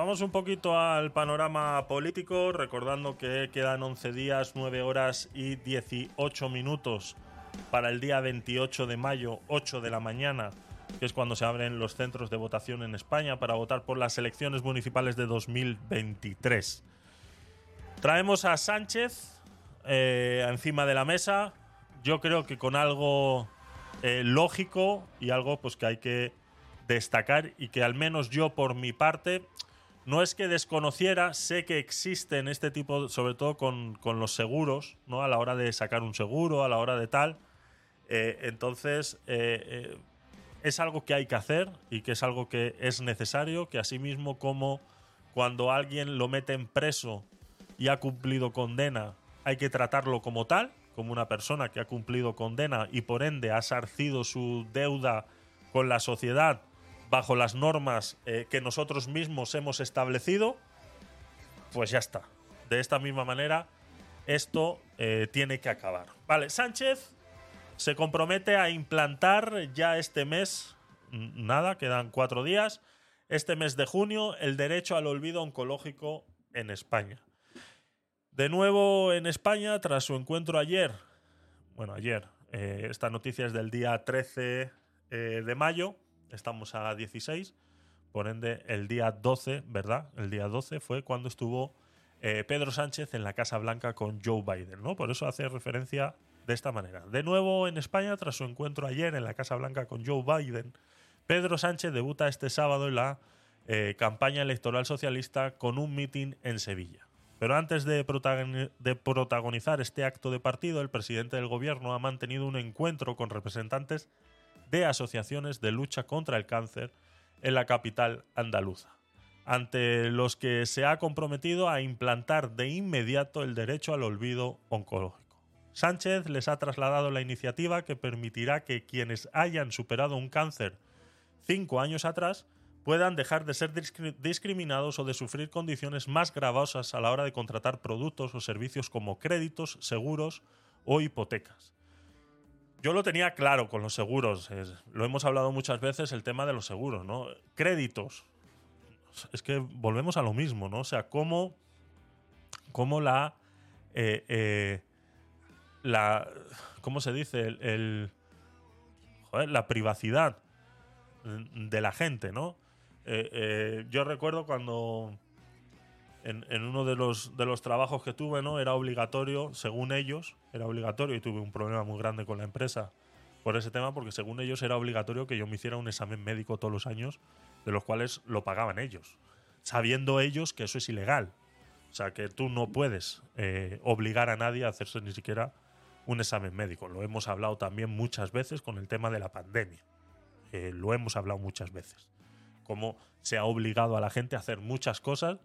vamos un poquito al panorama político, recordando que quedan 11 días, 9 horas y 18 minutos para el día 28 de mayo, 8 de la mañana, que es cuando se abren los centros de votación en España para votar por las elecciones municipales de 2023. Traemos a Sánchez eh, encima de la mesa, yo creo que con algo eh, lógico y algo pues que hay que destacar y que al menos yo por mi parte no es que desconociera, sé que existen este tipo, sobre todo con, los seguros, ¿no? A la hora de sacar un seguro, a la hora de tal. Eh, entonces, eh, es algo que hay que hacer y que es algo que es necesario, que asimismo como cuando alguien lo meten preso y ha cumplido condena, hay que tratarlo como tal, como una persona que ha cumplido condena y por ende ha sarcido su deuda con la sociedad bajo las normas eh, que nosotros mismos hemos establecido, pues ya está. De esta misma manera, esto eh, tiene que acabar. Vale, Sánchez se compromete a implantar ya este mes, nada, quedan cuatro días, este mes de junio, el derecho al olvido oncológico en España. De nuevo en España, tras su encuentro ayer, bueno, ayer, eh, esta noticia es del día 13 de mayo, estamos a 16, por ende el día 12, ¿verdad? El día 12 fue cuando estuvo eh, Pedro Sánchez en la Casa Blanca con Joe Biden, ¿no? Por eso hace referencia de esta manera. De nuevo en España, tras su encuentro ayer en la Casa Blanca con Joe Biden, Pedro Sánchez debuta este sábado en la eh, campaña electoral socialista con un mitin en Sevilla. Pero antes de, de, protagonizar este acto de partido, el presidente del gobierno ha mantenido un encuentro con representantes de asociaciones de lucha contra el cáncer en la capital andaluza, ante los que se ha comprometido a implantar de inmediato el derecho al olvido oncológico. Sánchez les ha trasladado la iniciativa que permitirá que quienes hayan superado un cáncer cinco años atrás puedan dejar de ser discriminados o de sufrir condiciones más gravosas a la hora de contratar productos o servicios como créditos, seguros o hipotecas yo lo tenía claro con los seguros. lo hemos hablado muchas veces, el tema de los seguros, ¿no? Créditos. Es que volvemos a lo mismo, ¿no? O sea, cómo, cómo la. Eh, eh, la. ¿Cómo se dice? El. la privacidad de la gente, ¿no? Eh, yo recuerdo cuando en, uno de los, de los trabajos que tuve, ¿no? Era obligatorio, según ellos, era obligatorio y tuve un problema muy grande con la empresa por ese tema, porque según ellos era obligatorio que yo me hiciera un examen médico todos los años, de los cuales lo pagaban ellos, sabiendo ellos que eso es ilegal. O sea, que tú no puedes eh, obligar a nadie a hacerse ni siquiera un examen médico. Lo hemos hablado también muchas veces con el tema de la pandemia. Eh, lo hemos hablado muchas veces. Cómo se ha obligado a la gente a hacer muchas cosas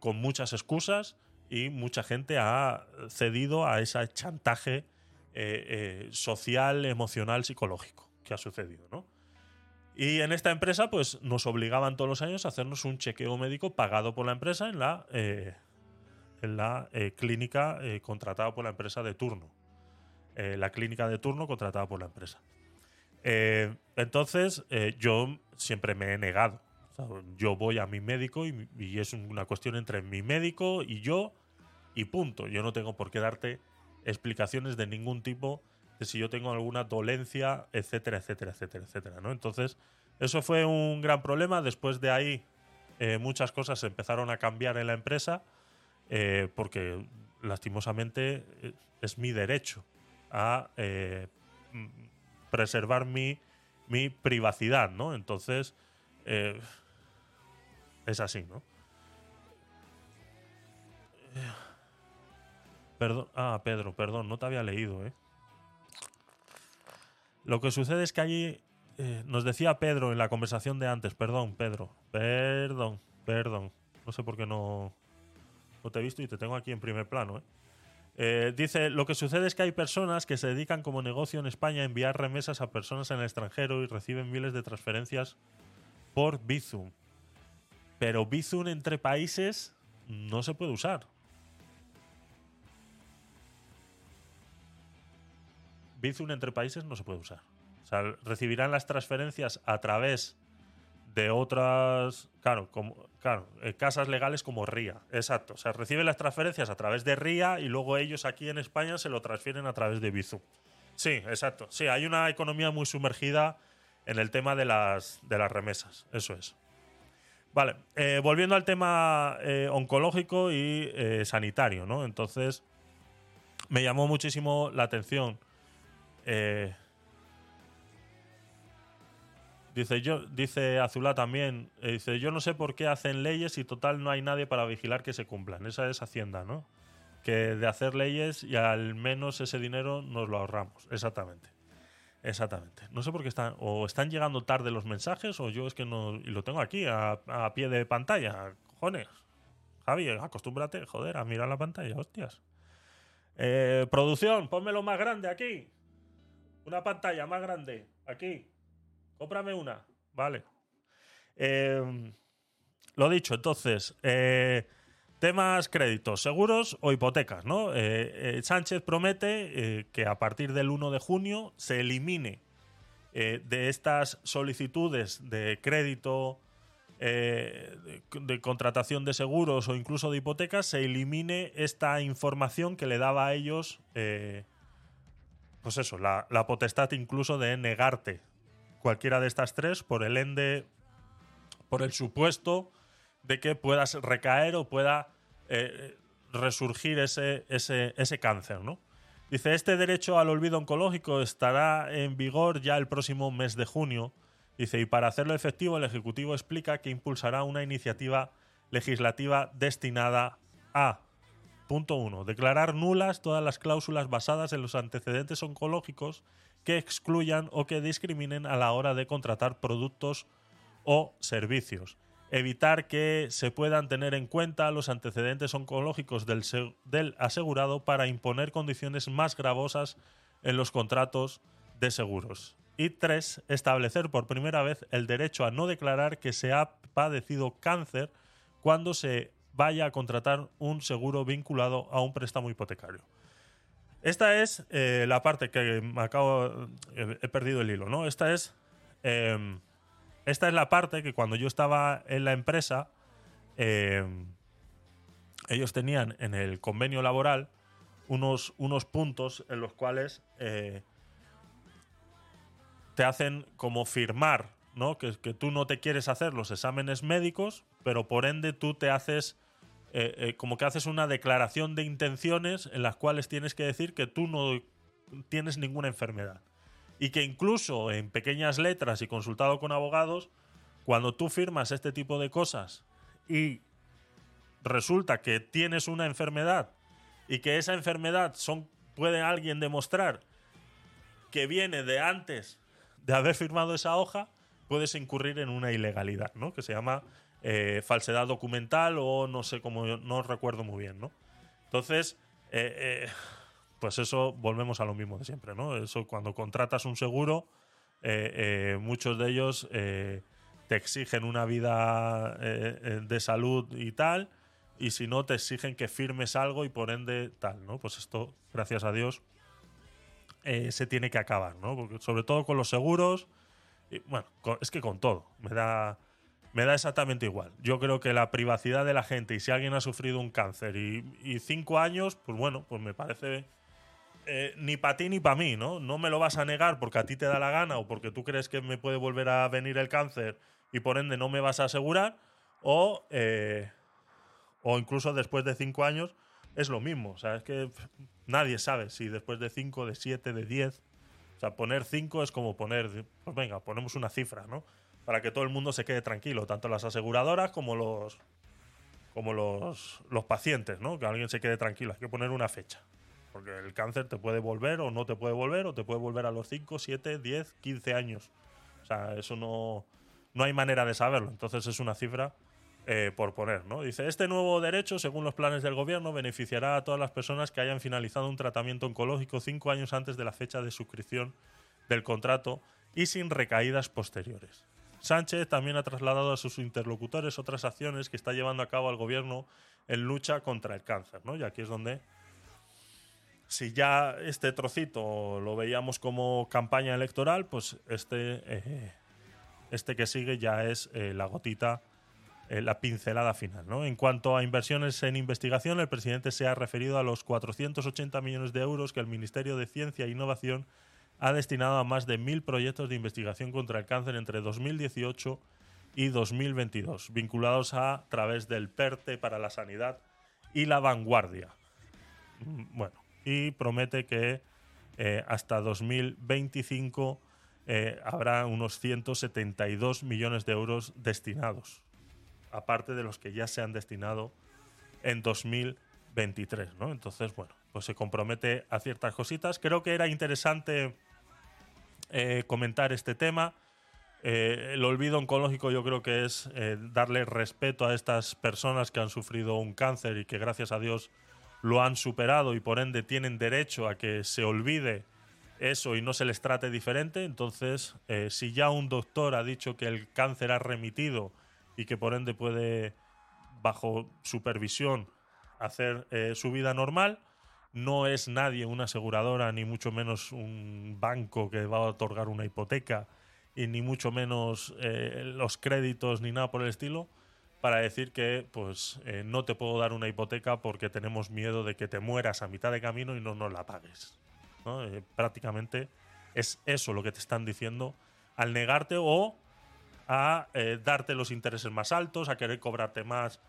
con muchas excusas y mucha gente ha cedido a ese chantaje eh, eh, social, emocional, psicológico que ha sucedido, ¿no? Y en esta empresa, pues nos obligaban todos los años a hacernos un chequeo médico pagado por la empresa en la, eh, en la clínica contratada por la empresa de turno. la clínica de turno contratada por la empresa. entonces, yo siempre me he negado yo voy a mi médico y, es una cuestión entre mi médico y yo y punto. Yo no tengo por qué darte explicaciones de ningún tipo de si yo tengo alguna dolencia, etcétera, etcétera, etcétera, etcétera. ¿no? Entonces, eso fue un gran problema. Después de ahí, eh, muchas cosas empezaron a cambiar en la empresa eh, porque, lastimosamente, eh, es mi derecho a preservar mi, mi privacidad, ¿no? Entonces, es así, ¿no? Perdón. Ah, Pedro, perdón, no te había leído, ¿eh? Lo que sucede es que allí eh, nos decía Pedro en la conversación de antes, perdón, Pedro, perdón, perdón. No sé por qué no, no te he visto y te tengo aquí en primer plano, ¿eh? Eh, dice, lo que sucede es que hay personas que se dedican como negocio en España a enviar remesas a personas en el extranjero y reciben miles de transferencias por Bizum. Pero Bizum entre países no se puede usar. Bizum entre países no se puede usar. O sea, recibirán las transferencias a través de otras, claro, como, claro, eh, casas legales como RIA, exacto. O sea, reciben las transferencias a través de RIA y luego ellos aquí en España se lo transfieren a través de Bizum. Sí, exacto. Sí, hay una economía muy sumergida en el tema de las, de las remesas, eso es. Vale, eh, volviendo al tema eh, oncológico y sanitario, ¿no? Entonces, me llamó muchísimo la atención. Dice, yo, dice Azulá también, eh, dice, yo no sé por qué hacen leyes y total no hay nadie para vigilar que se cumplan. Esa es Hacienda, ¿no? Que de hacer leyes y al menos ese dinero nos lo ahorramos. Exactamente. Exactamente. No sé por qué están, o están llegando tarde los mensajes, o yo es que no, y lo tengo aquí, a, pie de pantalla. Cojones. Javi, acostúmbrate, joder, a mirar la pantalla, hostias. Eh, producción, pónmelo más grande aquí. Una pantalla más grande, aquí. Cómprame una. Vale. Eh, lo dicho, entonces, eh, temas créditos, seguros o hipotecas, ¿no? Eh, Sánchez promete que a partir del 1 de junio se elimine de estas solicitudes de crédito, de, contratación de seguros o incluso de hipotecas, se elimine esta información que le daba a ellos, pues eso, la, la potestad incluso de negarte cualquiera de estas tres por el ende, por el supuesto de que puedas recaer o pueda eh, resurgir ese, ese, ese cáncer, ¿no? Dice, este derecho al olvido oncológico estará en vigor ya el próximo mes de junio. Dice, y para hacerlo efectivo, el Ejecutivo explica que impulsará una iniciativa legislativa destinada a, punto declarar nulas todas las cláusulas basadas en los antecedentes oncológicos que excluyan o que discriminen a la hora de contratar productos o servicios. Evitar que se puedan tener en cuenta los antecedentes oncológicos del, asegurado para imponer condiciones más gravosas en los contratos de seguros. Y tres, establecer por primera vez el derecho a no declarar que se ha padecido cáncer cuando se vaya a contratar un seguro vinculado a un préstamo hipotecario. Esta es eh, la parte que me acabo. he perdido el hilo, ¿no? Esta es. Em, esta es la parte que cuando yo estaba en la empresa. Em, ellos tenían en el convenio laboral unos, unos puntos en los cuales eh, te hacen como firmar, ¿no? Que, que tú no te quieres hacer los exámenes médicos, pero por ende tú te haces eh, eh, como que haces una declaración de intenciones en las cuales tienes que decir que tú no tienes ninguna enfermedad. Y que incluso en pequeñas letras y consultado con abogados, cuando tú firmas este tipo de cosas y resulta que tienes una enfermedad y que esa enfermedad son, puede alguien demostrar que viene de antes de haber firmado esa hoja, puedes incurrir en una ilegalidad, ¿no? Que se llama eh, falsedad documental o no sé cómo, no recuerdo muy bien, ¿no? Entonces, eh, eh, pues eso volvemos a lo mismo de siempre, ¿no? Eso cuando contratas un seguro, muchos de ellos te exigen una vida de salud y tal, y si no te exigen que firmes algo y por ende tal, ¿no? Pues esto, gracias a Dios, se tiene que acabar, ¿no? Porque sobre todo con los seguros, y, bueno, es que con todo, me da me da exactamente igual. Yo creo que la privacidad de la gente y si alguien ha sufrido un cáncer y, cinco años, pues bueno, pues me parece eh, ni para ti ni para mí, ¿no? No me lo vas a negar porque a ti te da la gana o porque tú crees que me puede volver a venir el cáncer y por ende no me vas a asegurar o, eh, o incluso después de cinco años es lo mismo. O sea, es que nadie sabe si después de cinco, de siete, de diez... O sea, poner cinco es como poner, pues venga, ponemos una cifra, ¿no? para que todo el mundo se quede tranquilo, tanto las aseguradoras como los como los, los pacientes, ¿no? Que alguien se quede tranquilo. Hay que poner una fecha. Porque el cáncer te puede volver o no te puede volver, o te puede volver a los 5, 7, 10, 15 años. O sea, eso no, no hay manera de saberlo. Entonces es una cifra eh, por poner, ¿no? Dice, este nuevo derecho, según los planes del gobierno, beneficiará a todas las personas que hayan finalizado un tratamiento oncológico cinco años antes de la fecha de suscripción del contrato y sin recaídas posteriores. Sánchez también ha trasladado a sus interlocutores otras acciones que está llevando a cabo el gobierno en lucha contra el cáncer, ¿no? Y aquí es donde si ya este trocito lo veíamos como campaña electoral, pues este eh, este que sigue ya es eh, la gotita, eh, la pincelada final. ¿no? En cuanto a inversiones en investigación, el presidente se ha referido a los 480 millones de euros que el Ministerio de Ciencia e Innovación ha destinado a más de mil proyectos de investigación contra el cáncer entre 2018 y 2022, vinculados a través del PERTE para la sanidad y la vanguardia. Mm, bueno, y promete que eh, hasta 2025 eh, habrá unos 172 millones de euros destinados, aparte de los que ya se han destinado en 2023, ¿no? Entonces, bueno, pues se compromete a ciertas cositas. Creo que era interesante eh, comentar este tema. El olvido oncológico yo creo que es darle respeto a estas personas que han sufrido un cáncer y que gracias a Dios lo han superado y por ende tienen derecho a que se olvide eso y no se les trate diferente. Entonces, si ya un doctor ha dicho que el cáncer ha remitido y que por ende puede, bajo supervisión, hacer su vida normal, no es nadie una aseguradora, ni mucho menos un banco que va a otorgar una hipoteca, y ni mucho menos eh, los créditos ni nada por el estilo, para decir que pues eh, no te puedo dar una hipoteca porque tenemos miedo de que te mueras a mitad de camino y no nos la pagues. Eh, prácticamente es eso lo que te están diciendo al negarte o a darte los intereses más altos, a querer cobrarte más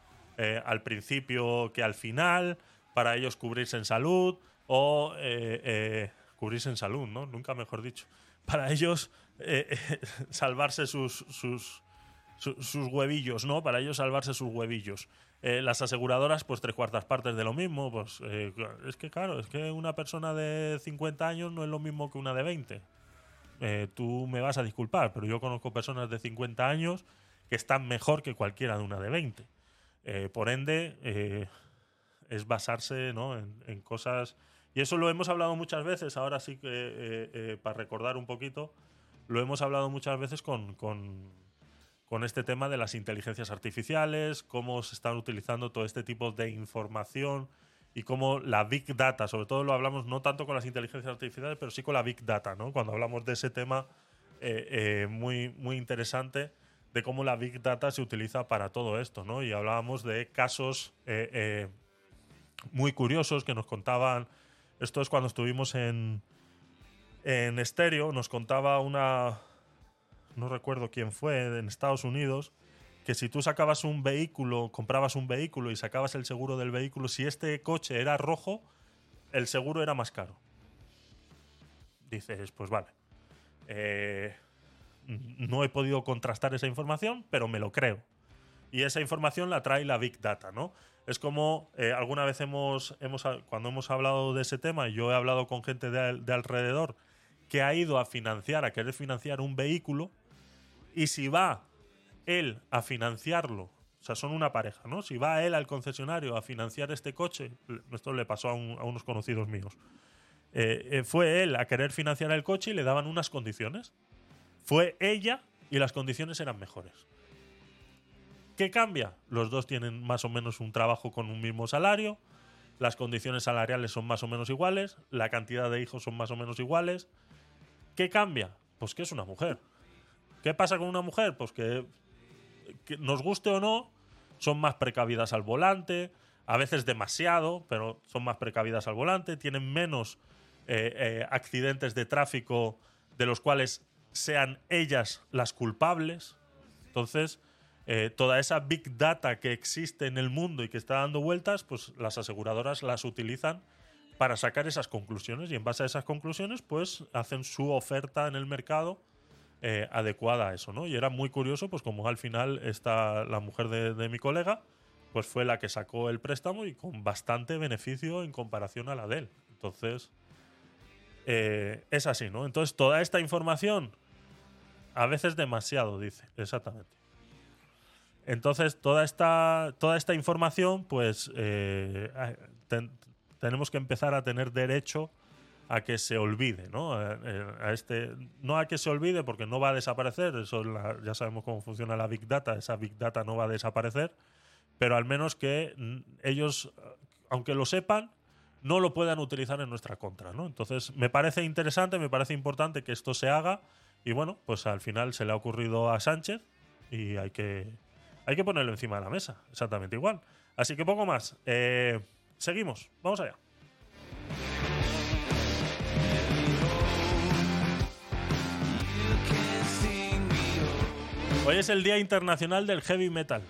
al principio que al final, para ellos cubrirse en salud o eh, eh, cubrirse en salud, ¿no? Nunca mejor dicho. Para ellos eh, salvarse sus, sus, sus, huevillos, ¿no? Para ellos salvarse sus huevillos. las aseguradoras, pues tres cuartas partes de lo mismo. Pues es que, claro, es que una persona de 50 años no es lo mismo que una de 20. tú me vas a disculpar, pero yo conozco personas de 50 años que están mejor que cualquiera de una de 20. por ende, es basarse en, cosas... Y eso lo hemos hablado muchas veces, ahora sí que, eh, eh, para recordar un poquito, lo hemos hablado muchas veces con, con, este tema de las inteligencias artificiales, cómo se están utilizando todo este tipo de información y cómo la Big Data, sobre todo lo hablamos no tanto con las inteligencias artificiales, pero sí con la Big Data, ¿no? Cuando hablamos de ese tema eh, muy, muy interesante de cómo la Big Data se utiliza para todo esto, ¿no? Y hablábamos de casos muy curiosos que nos contaban. Esto es cuando estuvimos en, en estéreo, nos contaba una. No recuerdo quién fue, en Estados Unidos, que si tú sacabas un vehículo, comprabas un vehículo y sacabas el seguro del vehículo, si este coche era rojo, el seguro era más caro. Dices, pues vale. Eh, no he podido contrastar esa información, pero me lo creo. Y esa información la trae la Big Data, ¿no? Es como eh, alguna vez hemos, hemos, cuando hemos hablado de ese tema, yo he hablado con gente de, alrededor que ha ido a financiar, a querer financiar un vehículo, y si va él a financiarlo, o sea, son una pareja, ¿no? Si va él al concesionario a financiar este coche, esto le pasó a, unos conocidos míos, eh, eh, fue él a querer financiar el coche y le daban unas condiciones. Fue ella y las condiciones eran mejores. ¿Qué cambia? Los dos tienen más o menos un trabajo con un mismo salario, las condiciones salariales son más o menos iguales, la cantidad de hijos son más o menos iguales. ¿Qué cambia? Pues que es una mujer. ¿Qué pasa con una mujer? Pues que, nos guste o no, son más precavidas al volante, a veces demasiado, pero son más precavidas al volante, tienen menos eh, eh, accidentes de tráfico de los cuales sean ellas las culpables. Entonces, eh, toda esa big data que existe en el mundo y que está dando vueltas, pues las aseguradoras las utilizan para sacar esas conclusiones y en base a esas conclusiones, pues hacen su oferta en el mercado eh, adecuada a eso, ¿no? Y era muy curioso, pues como al final está la mujer de, mi colega, pues fue la que sacó el préstamo y con bastante beneficio en comparación a la de él. Entonces, eh, es así, ¿no? Entonces, toda esta información, a veces demasiado, dice, exactamente. Entonces, toda esta, toda esta información, pues eh, tenemos que empezar a tener derecho a que se olvide, ¿no? A, este, no a que se olvide porque no va a desaparecer, eso ya sabemos cómo funciona la Big Data, esa Big Data no va a desaparecer, pero al menos que ellos, aunque lo sepan, no lo puedan utilizar en nuestra contra, ¿no? Entonces, me parece interesante, me parece importante que esto se haga Y bueno, pues al final se le ha ocurrido a Sánchez y hay que, hay que ponerlo encima de la mesa, exactamente igual. Así que poco más. Eh, seguimos, vamos allá. Hoy es el Día Internacional del Heavy Metal.